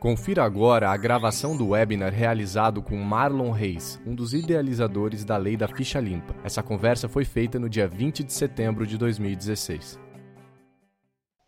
Confira agora a gravação do webinar realizado com Marlon Reis, um dos idealizadores da Lei da Ficha Limpa. Essa conversa foi feita no dia 20 de setembro de 2016.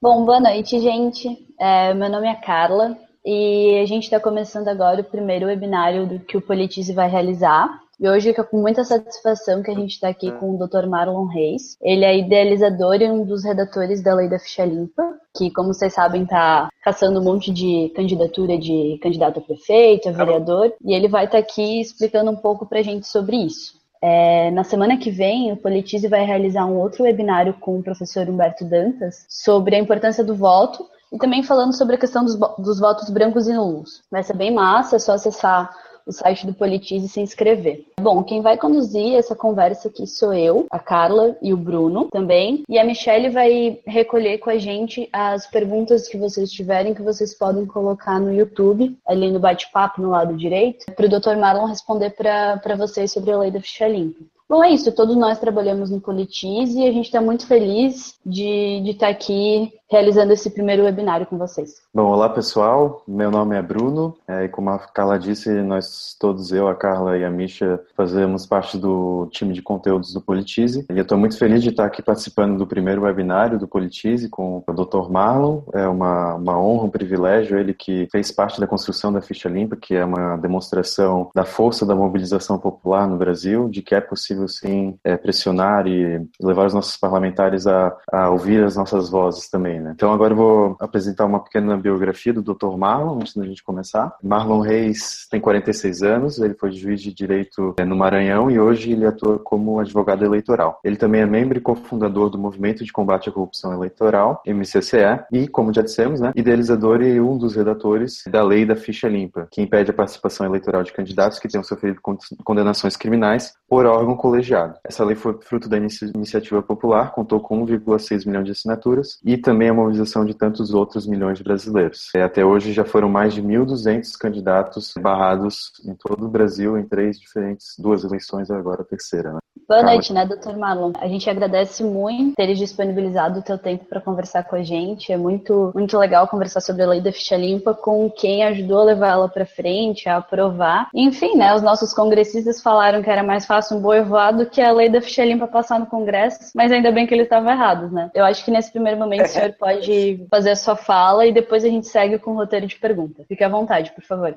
Bom, boa noite, gente. É, meu nome é Carla e a gente está começando agora o primeiro webinário do que o Politize vai realizar. E hoje é com muita satisfação que a gente está aqui com o Dr. Marlon Reis. Ele é idealizador e um dos redatores da Lei da Ficha Limpa, que, como vocês sabem, está caçando um monte de candidatura de candidato a prefeito, a vereador, e ele vai estar tá aqui explicando um pouco para a gente sobre isso. É, na semana que vem, o Politize vai realizar um outro webinário com o professor Humberto Dantas sobre a importância do voto e também falando sobre a questão dos, dos votos brancos e nulos. Vai ser bem massa, é só acessar o site do Politize e se inscrever. Bom, quem vai conduzir essa conversa aqui sou eu, a Carla e o Bruno também. E a Michelle vai recolher com a gente as perguntas que vocês tiverem, que vocês podem colocar no YouTube, ali no bate-papo no lado direito, para o Dr. Marlon responder para vocês sobre a lei da ficha limpa. Bom, é isso. Todos nós trabalhamos no Politize e a gente está muito feliz de estar tá aqui realizando esse primeiro webinário com vocês. Bom, olá pessoal, meu nome é Bruno é, e como a Carla disse, nós todos, eu, a Carla e a Misha, fazemos parte do time de conteúdos do Politize e eu estou muito feliz de estar aqui participando do primeiro webinário do Politize com o Dr. Marlon, é uma, uma honra, um privilégio, ele que fez parte da construção da Ficha Limpa, que é uma demonstração da força da mobilização popular no Brasil, de que é possível sim é, pressionar e levar os nossos parlamentares a, a ouvir as nossas vozes também. Né? Então agora eu vou apresentar uma pequena biografia do Dr. Marlon, antes da gente começar. Marlon Reis tem 46 anos, ele foi juiz de direito é, no Maranhão e hoje ele atua como advogado eleitoral. Ele também é membro e cofundador do Movimento de Combate à Corrupção Eleitoral, MCCE, e, como já dissemos, né, idealizador e um dos redatores da Lei da Ficha Limpa, que impede a participação eleitoral de candidatos que tenham sofrido condenações criminais por órgão colegiado. Essa lei foi fruto da iniciativa popular, contou com 1,6 milhão de assinaturas e também a mobilização de tantos outros milhões de brasileiros. É, até hoje já foram mais de 1.200 candidatos barrados em todo o Brasil em três diferentes, duas eleições agora a terceira. Né? Boa noite, né, doutor Marlon? A gente agradece muito teres disponibilizado o teu tempo para conversar com a gente. É muito, muito legal conversar sobre a lei da ficha limpa com quem ajudou a levar ela para frente, a aprovar. Enfim, né, os nossos congressistas falaram que era mais fácil um boi voar do que a lei da ficha limpa passar no Congresso, mas ainda bem que eles estavam errados, né? Eu acho que nesse primeiro momento o senhor pode fazer a sua fala e depois a gente segue com o roteiro de pergunta. Fique à vontade, por favor.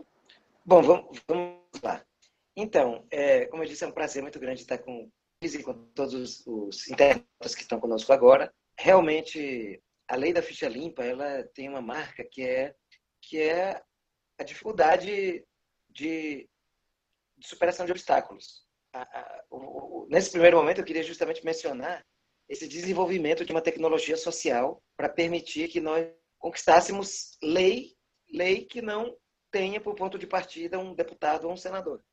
Bom, vamos, vamos lá. Então, é, como eu disse, é um prazer muito grande estar com, com todos os, os internautas que estão conosco agora. Realmente, a lei da ficha limpa, ela tem uma marca que é, que é a dificuldade de, de superação de obstáculos. A, a, o, o, nesse primeiro momento, eu queria justamente mencionar esse desenvolvimento de uma tecnologia social para permitir que nós conquistássemos lei, lei que não tenha por ponto de partida um deputado ou um senador.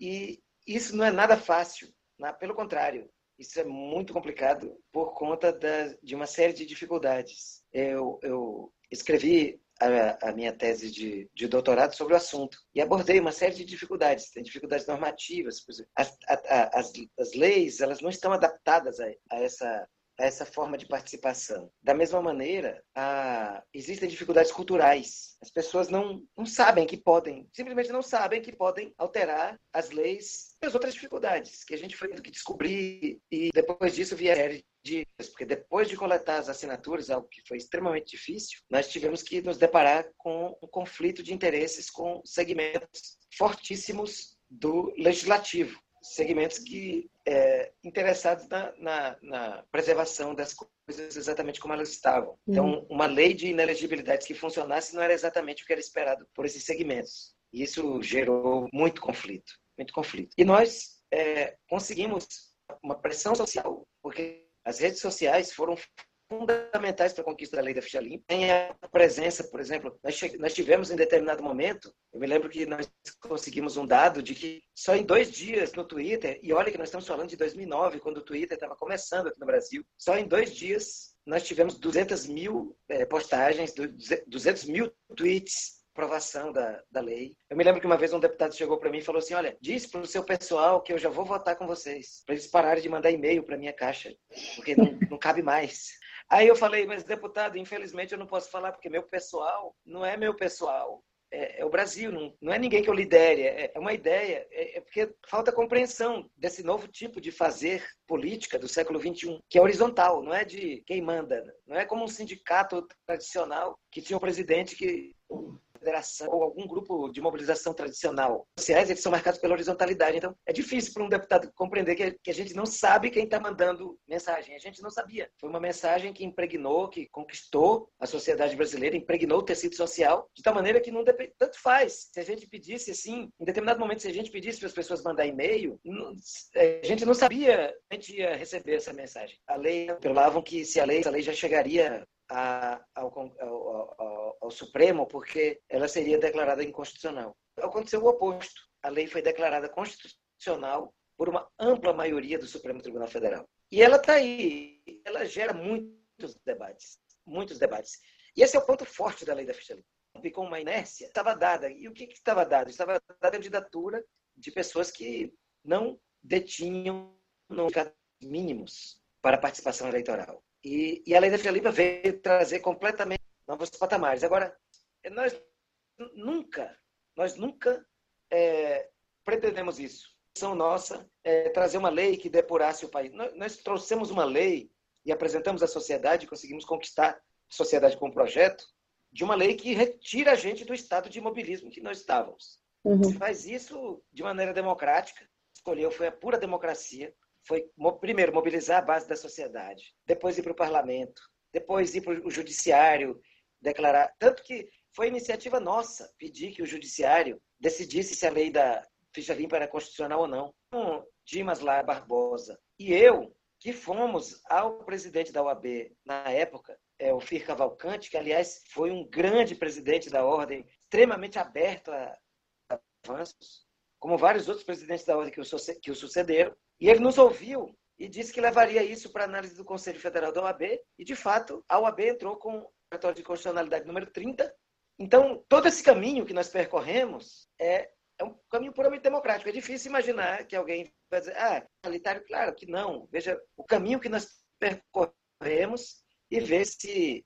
E isso não é nada fácil, né? pelo contrário, isso é muito complicado por conta da, de uma série de dificuldades. Eu, eu escrevi a, a, minha tese de, de, doutorado sobre o assunto e abordei uma série de dificuldades, tem dificuldades normativas, as, a, as, as leis elas não estão adaptadas a, a essa a essa forma de participação. Da mesma maneira, a... existem dificuldades culturais. As pessoas não, não sabem que podem, simplesmente não sabem que podem alterar as leis e as outras dificuldades que a gente foi tendo que descobrir e depois disso vieram de porque depois de coletar as assinaturas, algo que foi extremamente difícil, nós tivemos que nos deparar com um conflito de interesses com segmentos fortíssimos do legislativo segmentos que é, interessados na, na, na, preservação das coisas exatamente como elas estavam. Então, uhum. uma lei de inelegibilidade que funcionasse não era exatamente o que era esperado por esses segmentos. E isso gerou muito conflito, muito conflito. E nós é, conseguimos uma pressão social, porque as redes sociais foram fundamentais para a conquista da lei da ficha limpa. Tem a presença, por exemplo, nós, nós tivemos em determinado momento, eu me lembro que nós conseguimos um dado de que só em dois dias no Twitter, e olha que nós estamos falando de 2009, quando o Twitter estava começando aqui no Brasil, só em dois dias nós tivemos 200 mil é, postagens, 200 mil tweets aprovação da, da lei. Eu me lembro que uma vez um deputado chegou para mim e falou assim: Olha, diz para o seu pessoal que eu já vou votar com vocês, para eles pararem de mandar e-mail para minha caixa, porque não, não cabe mais. Aí eu falei, mas deputado, infelizmente eu não posso falar porque meu pessoal não é meu pessoal, é, é o Brasil, não, não, é ninguém que eu lidere, é, é uma ideia, é, é, porque falta compreensão desse novo tipo de fazer política do século XXI, que é horizontal, não é de quem manda, não é como um sindicato tradicional que tinha um presidente que federação ou algum grupo de mobilização tradicional sociais, eles são marcados pela horizontalidade. Então, é difícil para um deputado compreender que, a gente não sabe quem está mandando mensagem. A gente não sabia. Foi uma mensagem que impregnou, que conquistou a sociedade brasileira, impregnou o tecido social, de tal maneira que não depende, tanto faz. Se a gente pedisse assim, em determinado momento, se a gente pedisse para as pessoas mandar e-mail, é, a gente não sabia a gente ia receber essa mensagem. A lei falavam que se a lei, a lei já chegaria a, ao, ao, ao, ao, Supremo porque ela seria declarada inconstitucional. Aconteceu o oposto. A lei foi declarada constitucional por uma ampla maioria do Supremo Tribunal Federal. E ela está aí. Ela gera muitos debates. Muitos debates. E esse é o ponto forte da lei da ficha limpa. Com uma inércia, estava dada. E o que, estava dado? Estava dada a candidatura de pessoas que não detinham mínimos para participação eleitoral. E, e a lei da Ficha veio trazer completamente novos patamares. Agora, nós nunca, nós nunca é, pretendemos isso. São nossa é, trazer uma lei que depurasse o país. Nós, nós, trouxemos uma lei e apresentamos à sociedade, conseguimos conquistar a sociedade com um projeto de uma lei que retira a gente do estado de imobilismo que nós estávamos. Uhum. Se faz isso de maneira democrática, escolheu, foi a pura democracia, foi, primeiro, mobilizar a base da sociedade, depois ir para o parlamento, depois ir para o judiciário, declarar. Tanto que foi iniciativa nossa pedir que o judiciário decidisse se a lei da ficha limpa era constitucional ou não. Então, Dimas Lara Barbosa e eu, que fomos ao presidente da OAB na época, é, o Fir Cavalcante, que, aliás, foi um grande presidente da ordem, extremamente aberto a avanços, como vários outros presidentes da ordem que o sucederam, e ele nos ouviu e disse que levaria isso para análise do Conselho Federal da OAB, e de fato a OAB entrou com o relatório de constitucionalidade número 30. Então, todo esse caminho que nós percorremos é, é um caminho puramente democrático. É difícil imaginar que alguém vai dizer, ah, totalitário, claro que não. Veja o caminho que nós percorremos e ver se,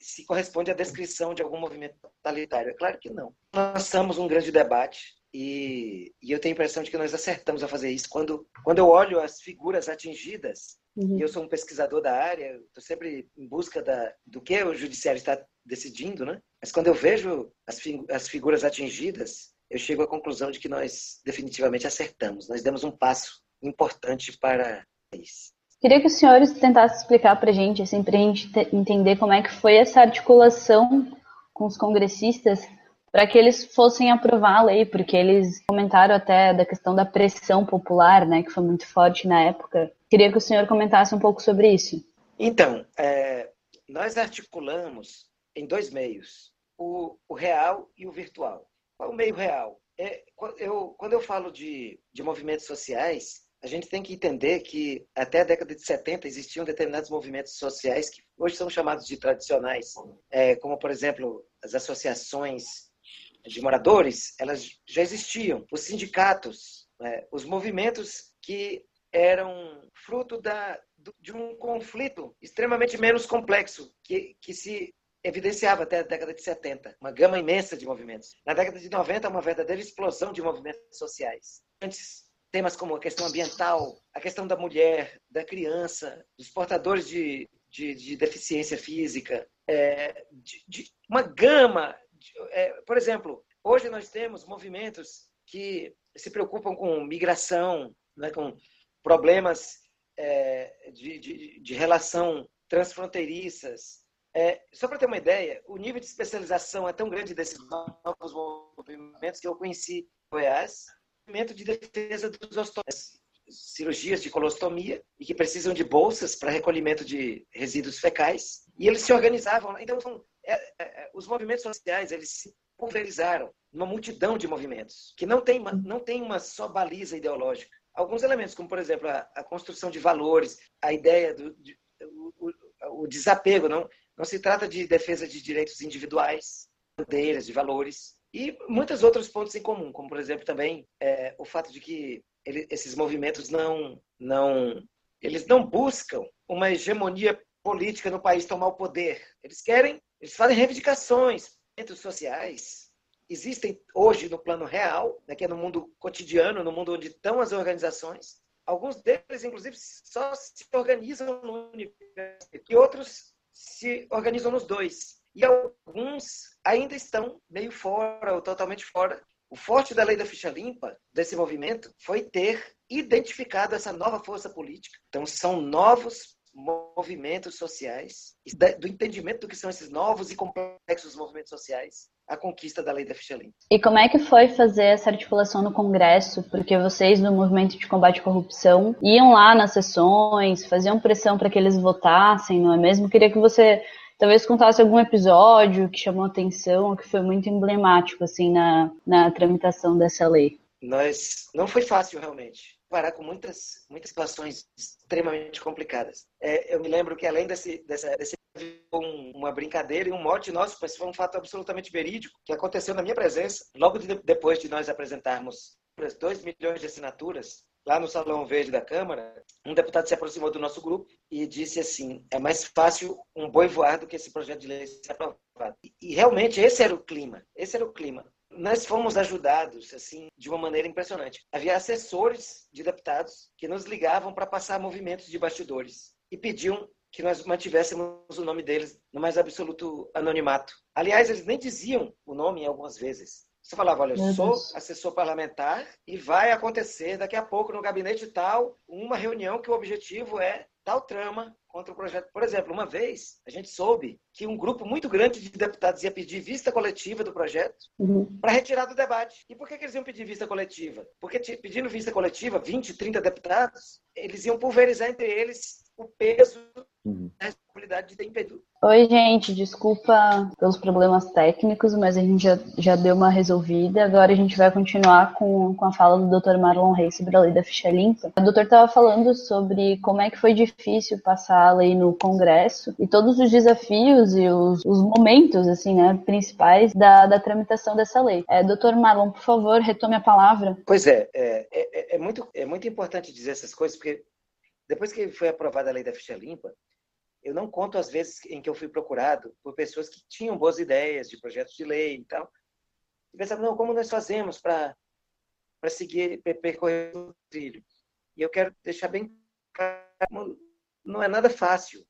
se corresponde à descrição de algum movimento totalitário. É claro que não. Nós estamos um grande debate e, e, eu tenho a impressão de que nós acertamos a fazer isso. Quando, quando eu olho as figuras atingidas, uhum. e eu sou um pesquisador da área, estou sempre em busca da, do que o judiciário está decidindo, né? Mas quando eu vejo as, as figuras atingidas, eu chego à conclusão de que nós definitivamente acertamos. Nós demos um passo importante para isso. Queria que os senhores tentassem explicar para a gente, assim, para a gente entender como é que foi essa articulação com os congressistas para que eles fossem aprovar a lei, porque eles comentaram até da questão da pressão popular, né, que foi muito forte na época. Queria que o senhor comentasse um pouco sobre isso. Então, é, nós articulamos em dois meios, o, o, real e o virtual. Qual o meio real? É, eu, quando eu falo de, de movimentos sociais, a gente tem que entender que até a década de 70 existiam determinados movimentos sociais que hoje são chamados de tradicionais, é, como, por exemplo, as associações de moradores, elas já existiam. Os sindicatos, né, os movimentos que eram fruto da, de um conflito extremamente menos complexo, que, que se evidenciava até a década de 70, uma gama imensa de movimentos. Na década de 90, uma verdadeira explosão de movimentos sociais. Antes, temas como a questão ambiental, a questão da mulher, da criança, dos portadores de, de, de deficiência física, é, de, de, uma gama é, por exemplo, hoje nós temos movimentos que se preocupam com migração, né, com problemas é, de, de, de, relação transfronteiriças. É, só para ter uma ideia, o nível de especialização é tão grande desses novos movimentos que eu conheci Goiás, movimento de defesa dos ostomias, cirurgias de colostomia e que precisam de bolsas para recolhimento de resíduos fecais. E eles se organizavam. Então, são é, é, é, os movimentos sociais eles se pulverizaram numa multidão de movimentos que não tem uma, não tem uma só baliza ideológica. Alguns elementos, como por exemplo a, a construção de valores, a ideia do de, o, o, o, desapego, não não se trata de defesa de direitos individuais, bandeiras, de valores e muitos outros pontos em comum, como por exemplo também é, o fato de que ele, esses movimentos não não eles não buscam uma hegemonia política no país tomar o poder. Eles querem eles fazem reivindicações sociais existem hoje no plano real, né, que é no mundo cotidiano, no mundo onde estão as organizações. Alguns deles, inclusive, só se organizam no universo, e outros se organizam nos dois. E alguns ainda estão meio fora ou totalmente fora. O forte da lei da ficha limpa, desse movimento, foi ter identificado essa nova força política. Então, são novos movimentos sociais, do entendimento do que são esses novos e complexos movimentos sociais, a conquista da lei da ficha limpa. E como é que foi fazer essa articulação no Congresso? Porque vocês, do Movimento de Combate à Corrupção, iam lá nas sessões, faziam pressão para que eles votassem, não é mesmo? Queria que você talvez contasse algum episódio que chamou atenção, que foi muito emblemático, assim, na, na tramitação dessa lei. Nós, não foi fácil, realmente parar com muitas, muitas situações extremamente complicadas. É, eu me lembro que além desse, dessa, desse um, uma brincadeira e um mote nosso, mas foi um fato absolutamente verídico que aconteceu na minha presença, logo de, depois de nós apresentarmos 2 milhões de assinaturas lá no Salão Verde da Câmara, um deputado se aproximou do nosso grupo e disse assim: é mais fácil um boi voar do que esse projeto de lei ser aprovado. E, e realmente esse era o clima. Esse era o clima nós fomos ajudados assim de uma maneira impressionante. Havia assessores de deputados que nos ligavam para passar movimentos de bastidores e pediam que nós mantivéssemos o nome deles no mais absoluto anonimato. Aliás, eles nem diziam o nome algumas vezes. Você falava, olha, eu sou assessor parlamentar e vai acontecer daqui a pouco no gabinete tal uma reunião que o objetivo é tal trama contra o projeto. Por exemplo, uma vez a gente soube que um grupo muito grande de deputados ia pedir vista coletiva do projeto uhum. para retirar do debate. E por que, que, eles iam pedir vista coletiva? Porque pedindo vista coletiva, 20, 30 deputados, eles iam pulverizar entre eles o peso uhum. da responsabilidade de ter impedido. Oi, gente, desculpa pelos problemas técnicos, mas a gente já, já deu uma resolvida. Agora a gente vai continuar com, com a fala do Dr. Marlon Reis sobre a lei da ficha limpa. O doutor estava falando sobre como é que foi difícil passar a lei no Congresso e todos os desafios e os, os momentos, assim, né, principais da, da tramitação dessa lei. É, doutor Marlon, por favor, retome a palavra. Pois é, é, é, é muito, é muito importante dizer essas coisas, porque depois que foi aprovada a lei da ficha limpa, eu não conto as vezes em que eu fui procurado por pessoas que tinham boas ideias de projetos de lei e tal, e pensavam, não, como nós fazemos para seguir, percorrer o trilho? E eu quero deixar bem claro, não é nada fácil.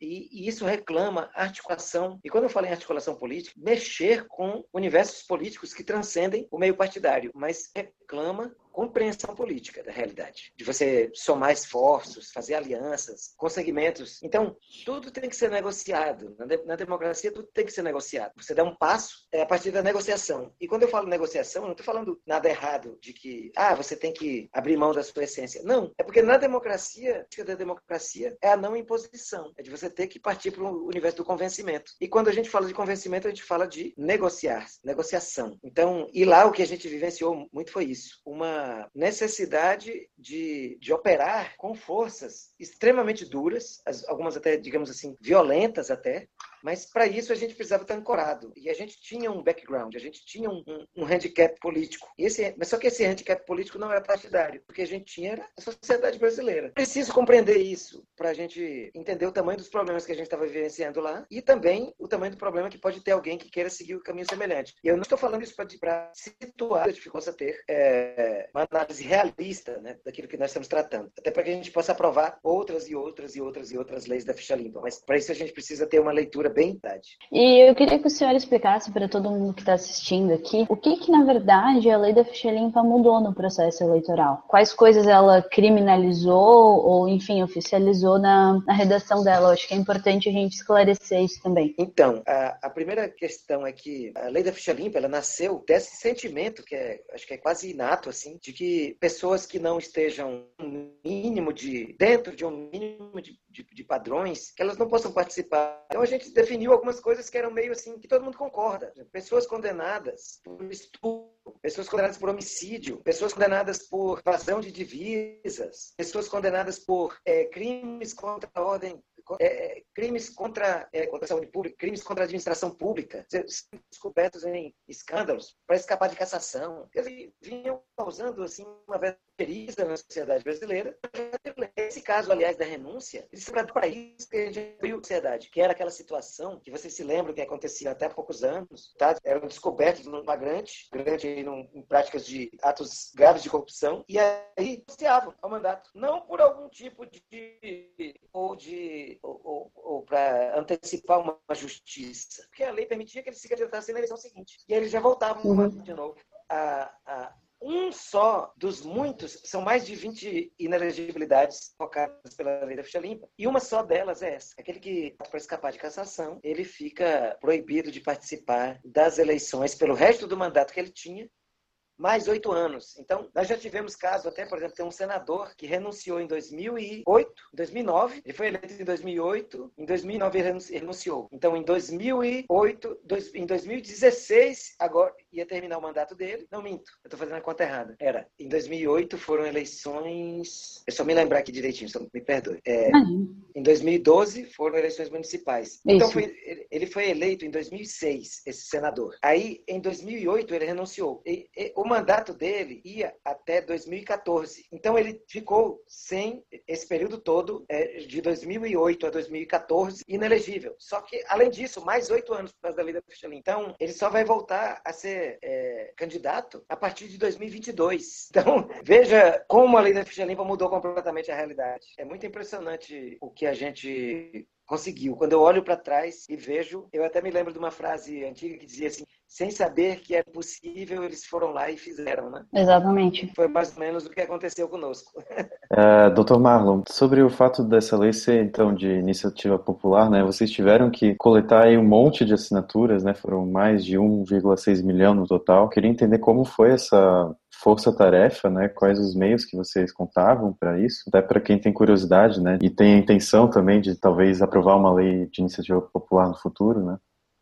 E, e, isso reclama articulação, e quando eu falo em articulação política, mexer com universos políticos que transcendem o meio partidário, mas reclama compreensão política da realidade, de você somar esforços, fazer alianças com segmentos. Então, tudo tem que ser negociado. Na, democracia, tudo tem que ser negociado. Você dá um passo é a partir da negociação. E quando eu falo negociação, eu não estou falando nada errado de que, ah, você tem que abrir mão da sua essência. Não. É porque na democracia, a da democracia é a não imposição. É de você ter que partir para o universo do convencimento. E quando a gente fala de convencimento, a gente fala de negociar, negociação. Então, e lá o que a gente vivenciou muito foi isso. Uma necessidade de, de operar com forças extremamente duras, algumas até, digamos assim, violentas até, mas para isso a gente precisava estar ancorado. E a gente tinha um background, a gente tinha um, um, um handicap político. E esse, mas só que esse handicap político não era partidário, porque a gente tinha a sociedade brasileira. Preciso compreender isso para a gente entender o tamanho dos problemas que a gente estava vivenciando lá e também o tamanho do problema que pode ter alguém que queira seguir o caminho semelhante. E eu não estou falando isso para situar a dificuldade ter é, uma análise realista né, daquilo que nós estamos tratando. Até para que a gente possa aprovar outras e outras e outras e outras leis da ficha limpa. Mas para isso a gente precisa ter uma leitura bem idade. E eu queria que o senhor explicasse para todo mundo que está assistindo aqui o que, que, na verdade, a lei da ficha limpa mudou no processo eleitoral. Quais coisas ela criminalizou ou, enfim, oficializou na, na redação dela. Eu acho que é importante a gente esclarecer isso também. Então, a, a primeira questão é que a lei da ficha limpa ela nasceu desse sentimento que é, acho que é quase inato, assim, de que pessoas que não estejam mínimo de dentro de um mínimo de, de, de padrões, que elas não possam participar. Então a gente definiu algumas coisas que eram meio assim, que todo mundo concorda. Pessoas condenadas por estupro, pessoas condenadas por homicídio, pessoas condenadas por evasão de divisas, pessoas condenadas por é, crimes contra a ordem é, crimes contra, é, contra a saúde pública, crimes contra a administração pública, descobertos em escândalos para escapar de cassação. Eles vinham causando assim, uma verdadeira na sociedade brasileira esse caso, aliás, da renúncia, ele se para isso que a gente viu sociedade, que era aquela situação que vocês se lembram que acontecia até há poucos anos, tá? Eram descobertos num flagrante, grande em práticas de atos graves de corrupção, e aí renunciavam ao mandato. Não por algum tipo de. ou de. ou, ou, ou para antecipar uma justiça. Porque a lei permitia que eles se candidatassem na eleição seguinte. E aí eles já voltavam uhum. de novo. A, a, um só dos muitos, são mais de 20 inelegibilidades focadas pela lei da ficha limpa, e uma só delas é essa. Aquele que, para escapar de cassação, ele fica proibido de participar das eleições pelo resto do mandato que ele tinha mais oito anos. Então, nós já tivemos caso até, por exemplo, tem um senador que renunciou em 2008, 2009, ele foi eleito em 2008, em 2009 ele renunciou. Então, em 2008, dois, em 2016, agora ia terminar o mandato dele. Não minto, eu estou fazendo a conta errada. Era, em 2008 foram eleições, eu só me lembrar aqui direitinho, só me perdoe. É, em 2012 foram eleições municipais. Então, foi, ele foi eleito em 2006, esse senador. Aí, em 2008, ele renunciou. E, e, o mandato dele ia até 2014. Então ele ficou sem esse período todo, é, de 2008 a 2014, inelegível. Só que, além disso, mais oito anos por causa da lei da ficha limpa. Então, ele só vai voltar a ser é, candidato a partir de 2022. Então, veja como a lei da ficha limpa mudou completamente a realidade. É muito impressionante o que a gente conseguiu. Quando eu olho para trás e vejo, eu até me lembro de uma frase antiga que dizia assim: sem saber que é possível, eles foram lá e fizeram, né? Exatamente. Foi mais ou menos o que aconteceu conosco. Uh, Dr. Marlon, sobre o fato dessa lei ser, então, de iniciativa popular, né? Vocês tiveram que coletar aí um monte de assinaturas, né? Foram mais de 1,6 milhão no total. Queria entender como foi essa força-tarefa, né? Quais os meios que vocês contavam para isso? Até para quem tem curiosidade, né? E tem a intenção também de talvez aprovar uma lei de iniciativa popular no futuro, né?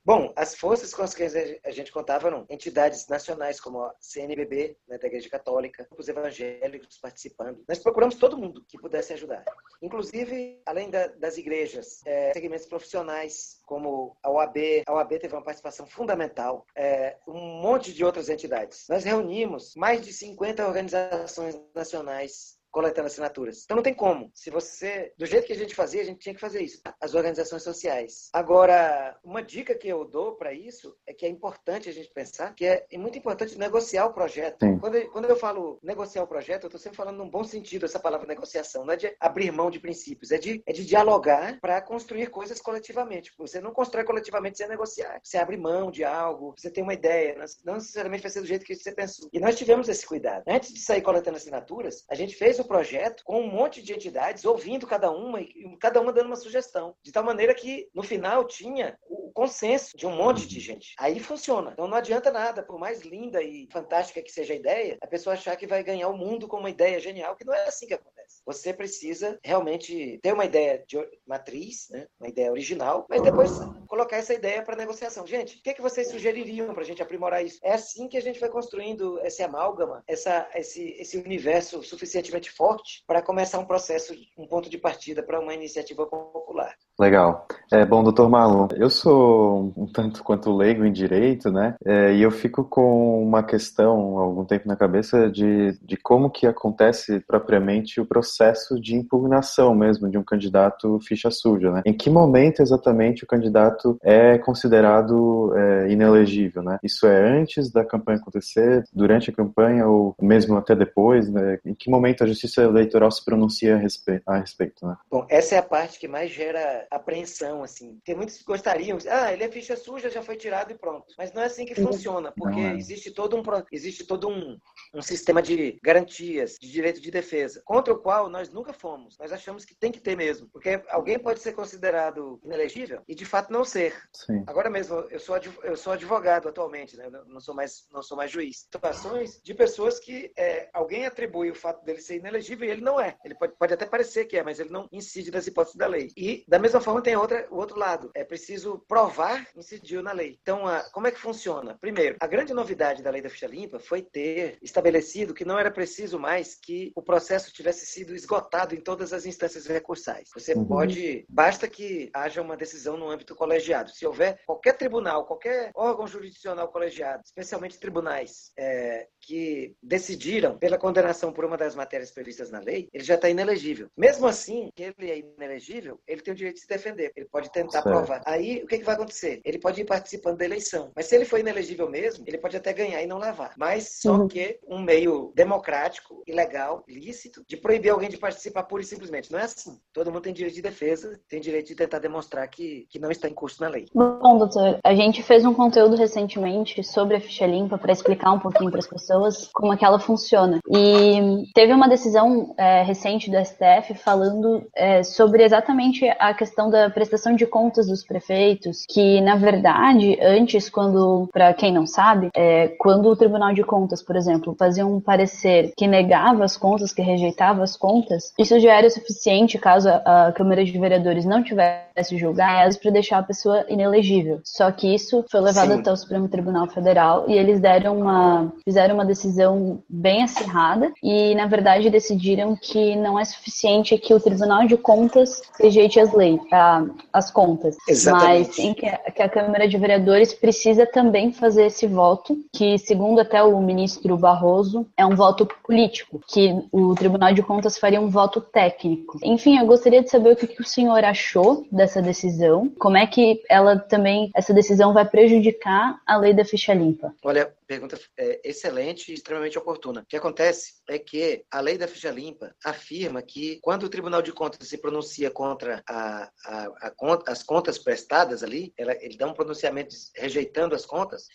Bom, as forças com as que a gente contava eram entidades nacionais como a CNBB, né, da Igreja Católica, os evangélicos participando. Nós procuramos todo mundo que pudesse ajudar. Inclusive, além da, das igrejas, é, segmentos profissionais, como a OAB. A OAB teve uma participação fundamental. É, um monte de outras entidades. Nós reunimos mais de 50 organizações nacionais coletando assinaturas. Então não tem como. Se você, do jeito que a gente fazia, a gente tinha que fazer isso. As organizações sociais. Agora, uma dica que eu dou para isso é que é importante a gente pensar que é, é muito importante negociar o projeto. Quando eu, quando eu falo negociar o projeto, eu estou sempre falando num bom sentido essa palavra negociação. Não é de abrir mão de princípios, é de, é de dialogar para construir coisas coletivamente. Você não constrói coletivamente sem negociar. Você abre mão de algo, você tem uma ideia, não necessariamente vai ser do jeito que você pensou. E nós tivemos esse cuidado. Antes de sair coletando assinaturas, a gente fez o projeto com um monte de entidades, ouvindo cada uma e cada uma dando uma sugestão. De tal maneira que, no final, tinha o consenso de um monte de gente. Aí funciona. Então não adianta nada, por mais linda e fantástica que seja a ideia, a pessoa achar que vai ganhar o mundo com uma ideia genial, que não é assim que acontece. Você precisa realmente ter uma ideia de matriz, né? uma ideia original, mas depois colocar essa ideia para negociação. Gente, o que, é que vocês sugeririam para a gente aprimorar isso? É assim que a gente vai construindo esse amálgama, essa, esse, esse universo suficientemente forte para começar um processo, um ponto de partida para uma iniciativa popular. Legal. É, bom, doutor Marlon, eu sou um tanto quanto leigo em direito, né? É, e eu fico com uma questão há algum tempo na cabeça de, de como que acontece propriamente o processo de impugnação mesmo de um candidato ficha suja, né? Em que momento exatamente o candidato é considerado é, inelegível, né? Isso é antes da campanha acontecer, durante a campanha ou mesmo até depois, né? Em que momento a justiça eleitoral se pronuncia a respeito, a respeito né? Bom, essa é a parte que mais gera apreensão, assim. Porque muitos gostariam, ah, ele é ficha suja, já foi tirado e pronto. Mas não é assim que funciona, porque é. existe todo um existe todo um, um sistema de garantias, de direito de defesa, contra o qual nós nunca fomos. Nós achamos que tem que ter mesmo, porque alguém pode ser considerado inelegível e de fato não ser. Sim. Agora mesmo, eu sou eu sou advogado atualmente, né? não sou mais não sou mais juiz. Situações de pessoas que é, alguém atribui o fato dele ser inelegível e ele não é. Ele pode, pode até parecer que é, mas ele não incide nas hipóteses da lei. E da mesma mesma forma, tem outra, o outro lado. É preciso provar incidiu na lei. Então, a, como é que funciona? Primeiro, a grande novidade da lei da ficha limpa foi ter estabelecido que não era preciso mais que o processo tivesse sido esgotado em todas as instâncias recursais. Você uhum. pode, basta que haja uma decisão no âmbito colegiado. Se houver qualquer tribunal, qualquer órgão jurisdicional colegiado, especialmente tribunais é, que decidiram pela condenação por uma das matérias previstas na lei, ele já está inelegível. Mesmo assim, que ele é inelegível, ele tem o direito de se defender. Ele pode tentar certo. provar. Aí, o que, que vai acontecer? Ele pode ir participando da eleição. Mas se ele for inelegível mesmo, ele pode até ganhar e não levar. Mas só uhum. que um meio democrático e legal, lícito, de proibir alguém de participar pura e simplesmente. Não é assim. Todo mundo tem direito de defesa, tem direito de tentar demonstrar que, que não está em curso na lei. Bom, doutor, a gente fez um conteúdo recentemente sobre a ficha limpa para explicar um pouquinho para as pessoas como é que ela funciona. E teve uma decisão é, recente do STF falando é, sobre exatamente a questão da prestação de contas dos prefeitos, que na verdade, antes, quando, para quem não sabe, é, quando o Tribunal de Contas, por exemplo, fazia um parecer que negava as contas, que rejeitava as contas, isso já era suficiente caso a, Câmara de Vereadores não tivesse julgado para deixar a pessoa inelegível. Só que isso foi levado Sim. até o Supremo Tribunal Federal e eles deram uma, fizeram uma decisão bem acirrada e, na verdade, decidiram que não é suficiente que o Tribunal de Contas rejeite as leis, a, as contas, Exatamente. mas em que a, que a Câmara de Vereadores precisa também fazer esse voto, que, segundo até o ministro Barroso, é um voto político, que o Tribunal de Contas faria um voto técnico. Enfim, eu gostaria de saber o que, que o senhor achou dessa decisão, como é que ela também, essa decisão vai prejudicar a lei da ficha limpa. Olha, pergunta é, excelente e extremamente oportuna. O que acontece é que a lei da ficha limpa afirma que quando o Tribunal de Contas se pronuncia contra a, a, a, as contas prestadas ali, ela, ele dá um pronunciamento rejeitando as contas,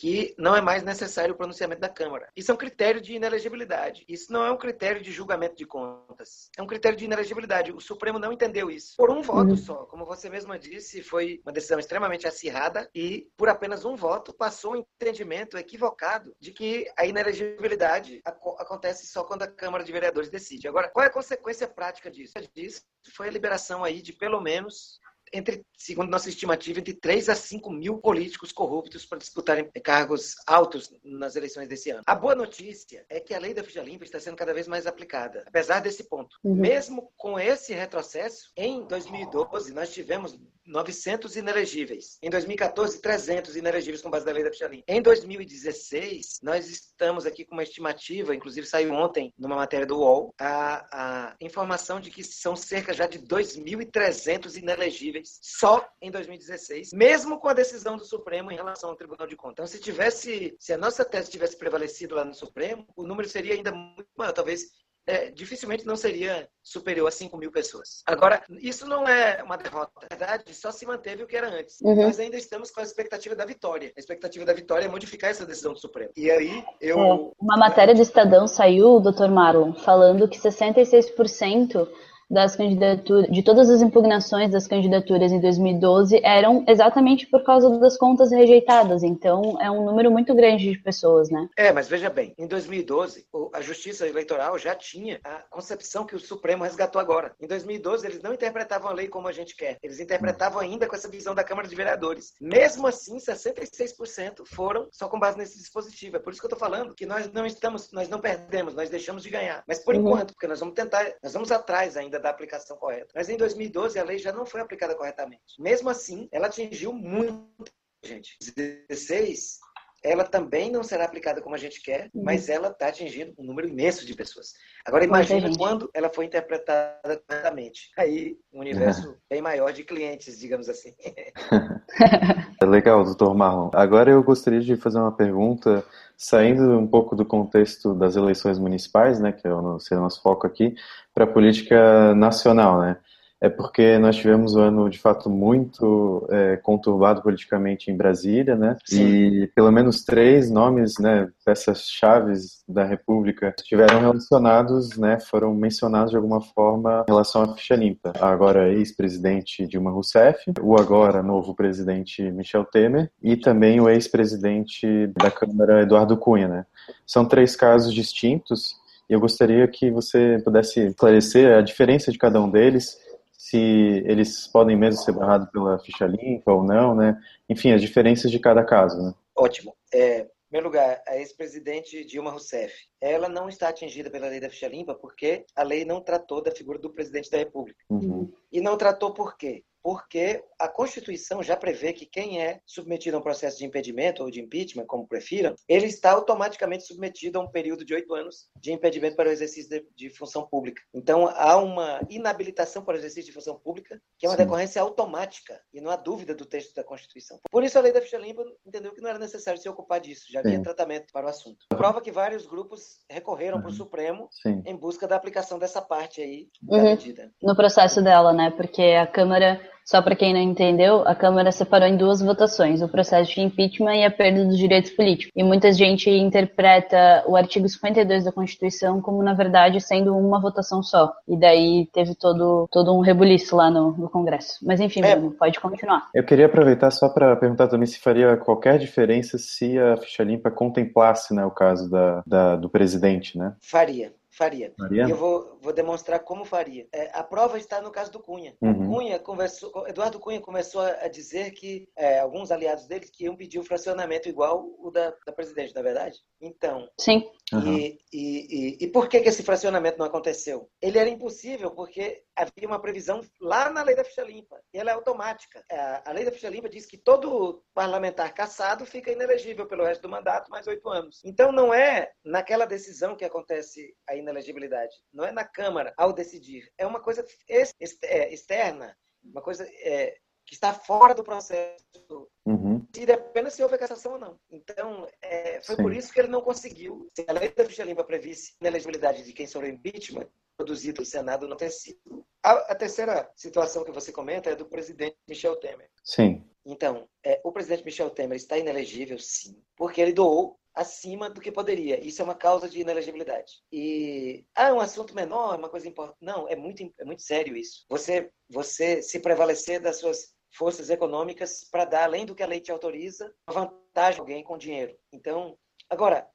que não é mais necessário o pronunciamento da Câmara. Isso é um critério de inelegibilidade. Isso não é um critério de julgamento de contas. É um critério de inelegibilidade. O Supremo não entendeu isso. Por um voto uhum. só. Como você mesma disse, foi uma decisão extremamente acirrada e, por apenas um voto, passou um entendimento equivocado de que a inelegibilidade acontece só quando a Câmara de Vereadores decide. Agora, qual é a consequência prática disso? Disso foi a liberação aí de pelo menos entre, segundo nossa estimativa, entre 3 a 5 mil políticos corruptos para disputarem cargos altos nas eleições desse ano. A boa notícia é que a lei da ficha limpa está sendo cada vez mais aplicada, apesar desse ponto. Uhum. Mesmo com esse retrocesso, em 2012 nós tivemos 900 inelegíveis. Em 2014, 300 inelegíveis com base na lei da ficha limpa. Em 2016, nós estamos aqui com uma estimativa, inclusive saiu ontem numa matéria do UOL, a, a informação de que são cerca já de 2.300 inelegíveis só em 2016, mesmo com a decisão do Supremo em relação ao Tribunal de Contas. Então, se tivesse, se a nossa tese tivesse prevalecido lá no Supremo, o número seria ainda muito maior, talvez é, dificilmente não seria superior a 5 mil pessoas. Agora, isso não é uma derrota. Na verdade, só se manteve o que era antes. Uhum. Nós ainda estamos com a expectativa da vitória. A expectativa da vitória é modificar essa decisão do Supremo. E aí, eu... É, uma matéria do Estadão saiu, doutor Marlon, falando que 66% das candidaturas, de todas as impugnações das candidaturas em 2012 eram exatamente por causa das contas rejeitadas. Então, é um número muito grande de pessoas, né? É, mas veja bem, em 2012, a Justiça Eleitoral já tinha a concepção que o Supremo resgatou agora. Em 2012, eles não interpretavam a lei como a gente quer. Eles interpretavam ainda com essa visão da Câmara de Vereadores. Mesmo assim, 66% foram só com base nesse dispositivo. É por isso que eu estou falando que nós não estamos, nós não perdemos, nós deixamos de ganhar. Mas por uhum. enquanto, porque nós vamos tentar, nós vamos atrás ainda da aplicação correta. Mas em 2012 a lei já não foi aplicada corretamente. Mesmo assim, ela atingiu muito gente. 16 ela também não será aplicada como a gente quer, uhum. mas ela está atingindo um número imenso de pessoas. Agora imagina quando ela foi interpretada corretamente. Aí um universo bem maior de clientes, digamos assim. é legal, doutor Marlon. Agora eu gostaria de fazer uma pergunta, saindo um pouco do contexto das eleições municipais, né, que é o nosso foco aqui, para a política nacional, né? É porque nós tivemos um ano de fato muito é, conturbado politicamente em Brasília, né? Sim. E pelo menos três nomes, né, peças chaves da República estiveram relacionados, né, foram mencionados de alguma forma em relação à ficha limpa. Agora ex-presidente Dilma Rousseff, o agora novo presidente Michel Temer e também o ex-presidente da Câmara Eduardo Cunha, né? São três casos distintos e eu gostaria que você pudesse esclarecer a diferença de cada um deles se eles podem mesmo ser barrados pela ficha limpa ou não, né? Enfim, as diferenças de cada caso, né? Ótimo. É, Em primeiro lugar, a ex-presidente Dilma Rousseff. Ela não está atingida pela lei da ficha limpa porque a lei não tratou da figura do presidente da República. Uhum. E não tratou por quê? Porque a Constituição já prevê que quem é submetido a um processo de impedimento ou de impeachment, como prefiram, ele está automaticamente submetido a um período de oito anos de impedimento para o exercício de, de, função pública. Então, há uma inabilitação para o exercício de função pública, que é uma Sim. decorrência automática, e não há dúvida do texto da Constituição. Por isso, a lei da ficha limpa entendeu que não era necessário se ocupar disso, já havia Sim. tratamento para o assunto. Prova que vários grupos recorreram uhum. para o Supremo Sim. em busca da aplicação dessa parte aí da uhum. medida. No processo dela, né? Porque a Câmara só para quem não entendeu, a Câmara separou em duas votações, o processo de impeachment e a perda dos direitos políticos. E muita gente interpreta o artigo 52 da Constituição como, na verdade, sendo uma votação só. E daí teve todo, todo um rebuliço lá no, no Congresso. Mas enfim, é. Bruno, pode continuar. Eu queria aproveitar só para perguntar também se faria qualquer diferença se a ficha limpa contemplasse né, o caso da, da do presidente, né? Faria. Faria. Faria? E eu vou, vou demonstrar como faria. É, a prova está no caso do Cunha. Uhum. Cunha conversou, Eduardo Cunha começou a dizer que é, alguns aliados dele que iam pedir um fracionamento igual o da, da presidente, na é verdade? Então. Sim. Uhum. E, e, e, e, por que, que esse fracionamento não aconteceu? Ele era impossível porque havia uma previsão lá na lei da ficha limpa. E ela é automática. A, a lei da ficha limpa diz que todo parlamentar caçado fica inelegível pelo resto do mandato mais oito anos. Então não é naquela decisão que acontece a inelegibilidade. Não é na Câmara ao decidir. É uma coisa é, externa, uma coisa é, que está fora do processo uhum. decide apenas se houve cassação ou não. Então, é, foi Sim. por isso que ele não conseguiu. Se a lei da ficha limpa previsse a elegibilidade de quem sofreu impeachment, produzido no Senado não ter sido. A, a, terceira situação que você comenta é do presidente Michel Temer. Sim. Então, é, o presidente Michel Temer está inelegível, sim, porque ele doou acima do que poderia. Isso é uma causa de inelegibilidade. E ah, é um assunto menor, é uma coisa importante. Não, é muito, é muito sério isso. Você, você se prevalecer das suas forças econômicas para dar, além do que a lei te autoriza, vantagem a alguém com dinheiro. Então, agora,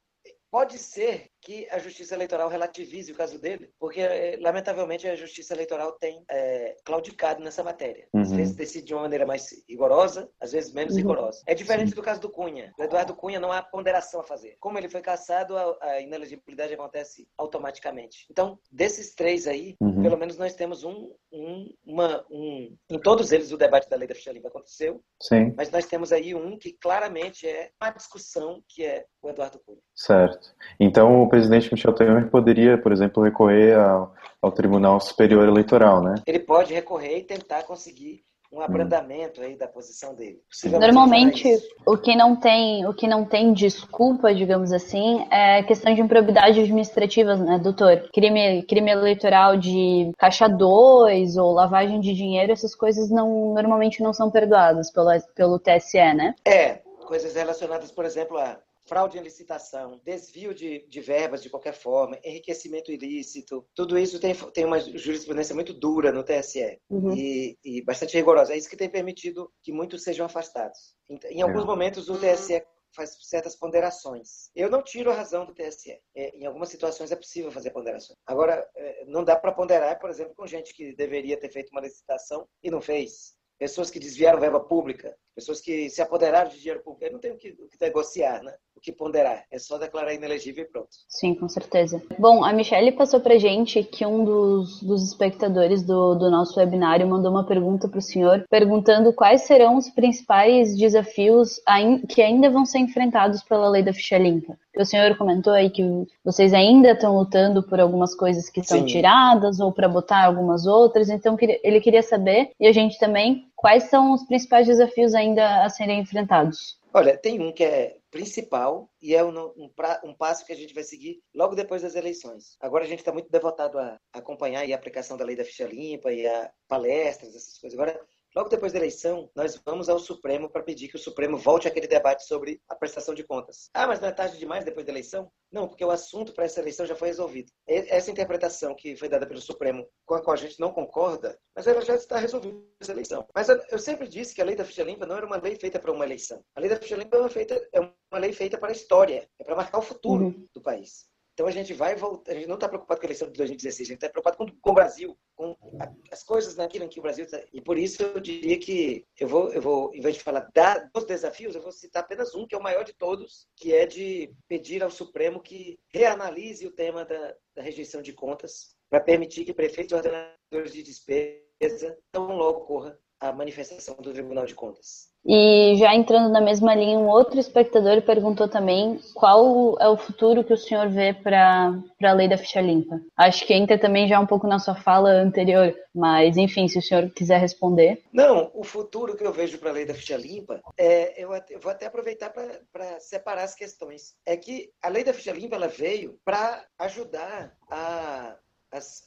pode ser que a Justiça Eleitoral relativize o caso dele, porque, eh, lamentavelmente, a Justiça Eleitoral tem é, claudicado nessa matéria. Uhum. Às vezes decide de uma maneira mais rigorosa, às vezes menos uhum. rigorosa. É diferente Sim. do caso do Cunha. Do Eduardo Cunha não há ponderação a fazer. Como ele foi cassado, a, a inelegibilidade acontece automaticamente. Então, desses três aí, uhum. pelo menos nós temos um, um, uma, um... Em todos eles, o debate da lei da ficha limpa aconteceu. Sim. Mas nós temos aí um que claramente é uma discussão, que é o Eduardo Cunha. Certo. Então, o presidente Michel Temer poderia, por exemplo, recorrer ao, ao Tribunal Superior Eleitoral, né? Ele pode recorrer e tentar conseguir um abrandamento aí da posição dele. Normalmente, o que não tem, o que não tem desculpa, digamos assim, é questão de improbidade administrativa, né, doutor? Crime, crime eleitoral de caixa 2 ou lavagem de dinheiro, essas coisas não normalmente não são perdoadas pelo, pelo TSE, né? É, coisas relacionadas, por exemplo, a fraude em licitação, desvio de, de verbas de qualquer forma, enriquecimento ilícito, tudo isso tem, tem uma jurisprudência muito dura no TSE uhum. e, e, bastante rigorosa. É isso que tem permitido que muitos sejam afastados. Em, em alguns momentos, o TSE faz certas ponderações. Eu não tiro a razão do TSE. É, em algumas situações é possível fazer ponderações. Agora, é, não dá para ponderar, por exemplo, com gente que deveria ter feito uma licitação e não fez. Pessoas que desviaram verba pública, pessoas que se apoderaram de dinheiro público. Aí não tem o que, o que negociar, né? O que ponderar. É só declarar inelegível e pronto. Sim, com certeza. Bom, a Michelle passou pra gente que um dos, dos espectadores do, do nosso webinário mandou uma pergunta para o senhor, perguntando quais serão os principais desafios que ainda vão ser enfrentados pela lei da ficha limpa. O senhor comentou aí que vocês ainda estão lutando por algumas coisas que são tiradas ou para botar algumas outras, então ele queria saber, e a gente também, quais são os principais desafios ainda a serem enfrentados. Olha, tem um que é principal e é um, um, um, passo que a gente vai seguir logo depois das eleições. Agora a gente está muito devotado a acompanhar a aplicação da lei da ficha limpa e a palestras, essas coisas. Agora Logo depois da eleição, nós vamos ao Supremo para pedir que o Supremo volte àquele debate sobre a prestação de contas. Ah, mas não é tarde demais depois da eleição? Não, porque o assunto para essa eleição já foi resolvido. Essa interpretação que foi dada pelo Supremo, com a qual a gente não concorda, mas ela já está resolvida essa eleição. Mas eu sempre disse que a lei da ficha limpa não era uma lei feita para uma eleição. A lei da ficha limpa é uma, feita, é uma lei feita para a história, é para marcar o futuro uhum. do país. Então a gente vai voltar, a gente não está preocupado com a eleição de 2016, a gente está preocupado com, com, o Brasil, com a, as coisas naquilo em que o Brasil está. E por isso eu diria que eu vou, eu vou, em vez de falar da, dos desafios, eu vou citar apenas um, que é o maior de todos, que é de pedir ao Supremo que reanalise o tema da, da rejeição de contas para permitir que prefeitos e ordenadores de despesa tão logo ocorra a manifestação do Tribunal de Contas. E já entrando na mesma linha, um outro espectador perguntou também qual é o futuro que o senhor vê para a lei da ficha limpa. Acho que entra também já um pouco na sua fala anterior, mas enfim, se o senhor quiser responder. Não, o futuro que eu vejo para a lei da ficha limpa, é, eu, eu vou até aproveitar para separar as questões. É que a lei da ficha limpa ela veio para ajudar a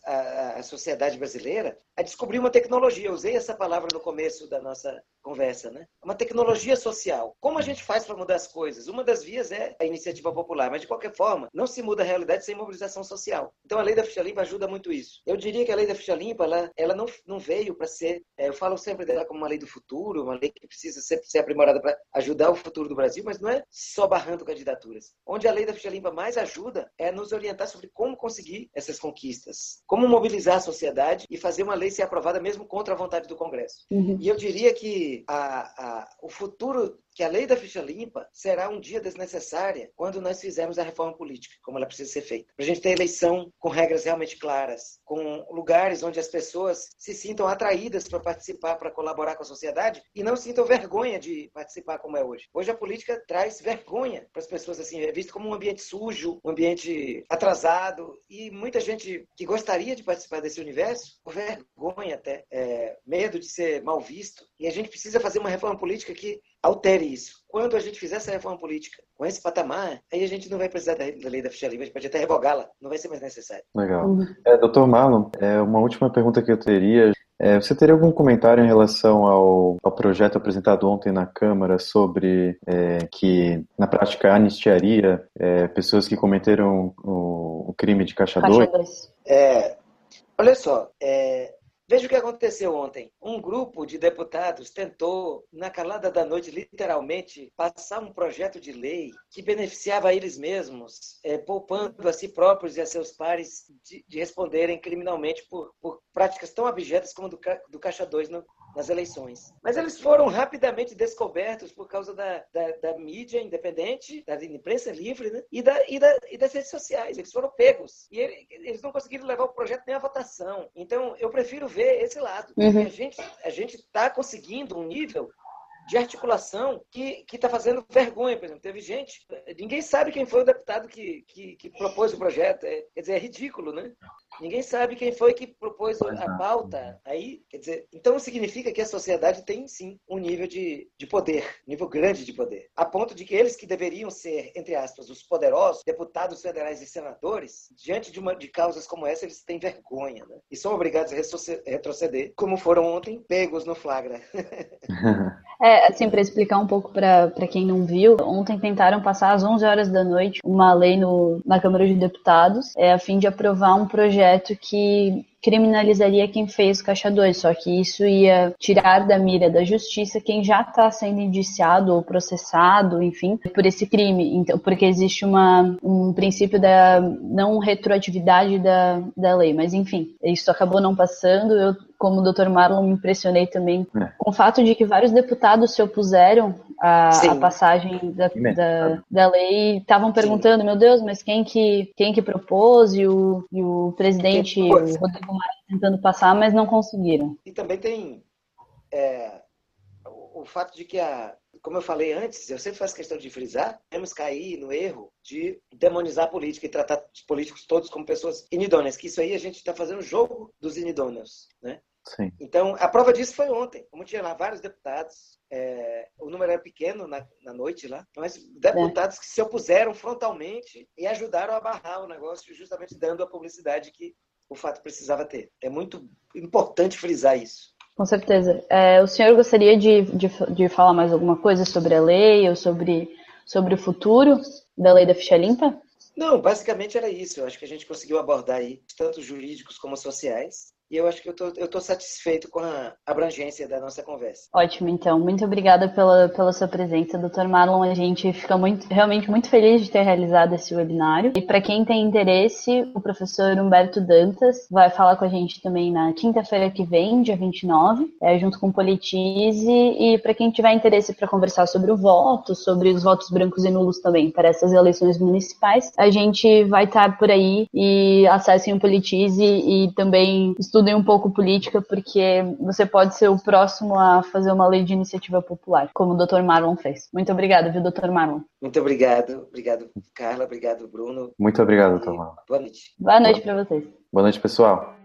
a, a, sociedade brasileira a descobrir uma tecnologia. Eu usei essa palavra no começo da nossa conversa, né? Uma tecnologia social. Como a gente faz para mudar as coisas? Uma das vias é a iniciativa popular, mas de qualquer forma, não se muda a realidade sem mobilização social. Então a lei da ficha limpa ajuda muito isso. Eu diria que a lei da ficha limpa, ela, ela não, não veio para ser, é, eu falo sempre dela como uma lei do futuro, uma lei que precisa sempre ser aprimorada para ajudar o futuro do Brasil, mas não é só barrando candidaturas. Onde a lei da ficha limpa mais ajuda é nos orientar sobre como conseguir essas conquistas, como mobilizar a sociedade e fazer uma lei ser aprovada mesmo contra a vontade do Congresso. Uhum. E eu diria que a, a, o futuro que a lei da ficha limpa será um dia desnecessária quando nós fizermos a reforma política, como ela precisa ser feita. Para a gente ter eleição com regras realmente claras, com lugares onde as pessoas se sintam atraídas para participar, para colaborar com a sociedade e não sintam vergonha de participar como é hoje. Hoje a política traz vergonha para as pessoas, assim, é visto como um ambiente sujo, um ambiente atrasado e muita gente que gostaria de participar desse universo, vergonha até, é, medo de ser mal visto. E a gente precisa fazer uma reforma política que altere isso. Quando a gente fizer essa reforma política com esse patamar, aí a gente não vai precisar da, lei da ficha livre, a gente pode até revogá-la, não vai ser mais necessário. Legal. Uhum. É, doutor Marlon, é, uma última pergunta que eu teria. É, você teria algum comentário em relação ao, ao, projeto apresentado ontem na Câmara sobre é, que, na prática, anistiaria é, pessoas que cometeram o, o crime de caixa 2? É, olha só, é, Veja o que aconteceu ontem. Um grupo de deputados tentou, na calada da noite, literalmente, passar um projeto de lei que beneficiava eles mesmos, é, poupando a si próprios e a seus pares de, de responderem criminalmente por, por, práticas tão abjetas como do, do Caixa 2 no, nas eleições. Mas eles foram rapidamente descobertos por causa da, da, da mídia independente, da imprensa livre né? e, da, e, da, e das redes sociais. Eles foram pegos. E ele, eles não conseguiram levar o projeto nem à votação. Então, eu prefiro ver esse lado. Uhum. A gente a está conseguindo um nível de articulação que está fazendo vergonha, por exemplo. Teve gente, ninguém sabe quem foi o deputado que, que, que propôs o projeto. É, quer dizer, é ridículo, né? Ninguém sabe quem foi que propôs a pauta. Aí, quer dizer, então significa que a sociedade tem sim um nível de, de poder, um nível grande de poder, a ponto de que eles que deveriam ser, entre aspas, os poderosos, deputados federais e senadores, diante de, uma, de causas como essa, eles têm vergonha, né? E são obrigados a retroceder, como foram ontem pegos no flagra. é, assim, para explicar um pouco para quem não viu, ontem tentaram passar às 11 horas da noite uma lei no, na Câmara de Deputados, é, a fim de aprovar um projeto projeto que criminalizaria quem fez Caixa 2, só que isso ia tirar da mira da justiça quem já está sendo indiciado ou processado, enfim, por esse crime. Então, porque existe uma, um princípio da não retroatividade da, da lei. Mas, enfim, isso acabou não passando. Eu, como o Dr. Marlon, me impressionei também é. com o fato de que vários deputados se opuseram à, à passagem da, da, da lei estavam perguntando, Sim. meu Deus, mas quem que, quem que propôs? E o, e o presidente Rodrigo tentando passar, mas não conseguiram. E também tem é, o, o, fato de que, a, como eu falei antes, eu sempre faço questão de frisar, temos cair no erro de demonizar a política e tratar os políticos todos como pessoas inidôneas, que isso aí a gente está fazendo o jogo dos inidôneos, né? Sim. Então, a prova disso foi ontem. Como tinha lá vários deputados, é, o número era pequeno na, na noite lá, mas deputados é. que se opuseram frontalmente e ajudaram a barrar o negócio, justamente dando a publicidade que o fato precisava ter. É muito importante frisar isso. Com certeza. É, o senhor gostaria de, de, de, falar mais alguma coisa sobre a lei ou sobre, sobre o futuro da lei da ficha limpa? Não, basicamente era isso. Eu acho que a gente conseguiu abordar aí, tanto jurídicos como sociais. E eu acho que eu tô, eu tô satisfeito com a abrangência da nossa conversa. Ótimo, então. Muito obrigada pela, pela sua presença, Dr. Marlon. A gente fica muito, realmente muito feliz de ter realizado esse webinário. E para quem tem interesse, o professor Humberto Dantas vai falar com a gente também na quinta-feira que vem, dia 29, é, junto com o Politize. E para quem tiver interesse para conversar sobre o voto, sobre os votos brancos e nulos também para essas eleições municipais, a gente vai estar por aí e acessem o Politize e também estudem um pouco política, porque você pode ser o próximo a fazer uma lei de iniciativa popular, como o Dr. Marlon fez. Muito obrigado, viu, Dr. Marlon? Muito obrigado. Obrigado, Carla. Obrigado, Bruno. Muito obrigado, doutor Marlon. Boa noite. Boa noite para vocês. Boa noite, pessoal.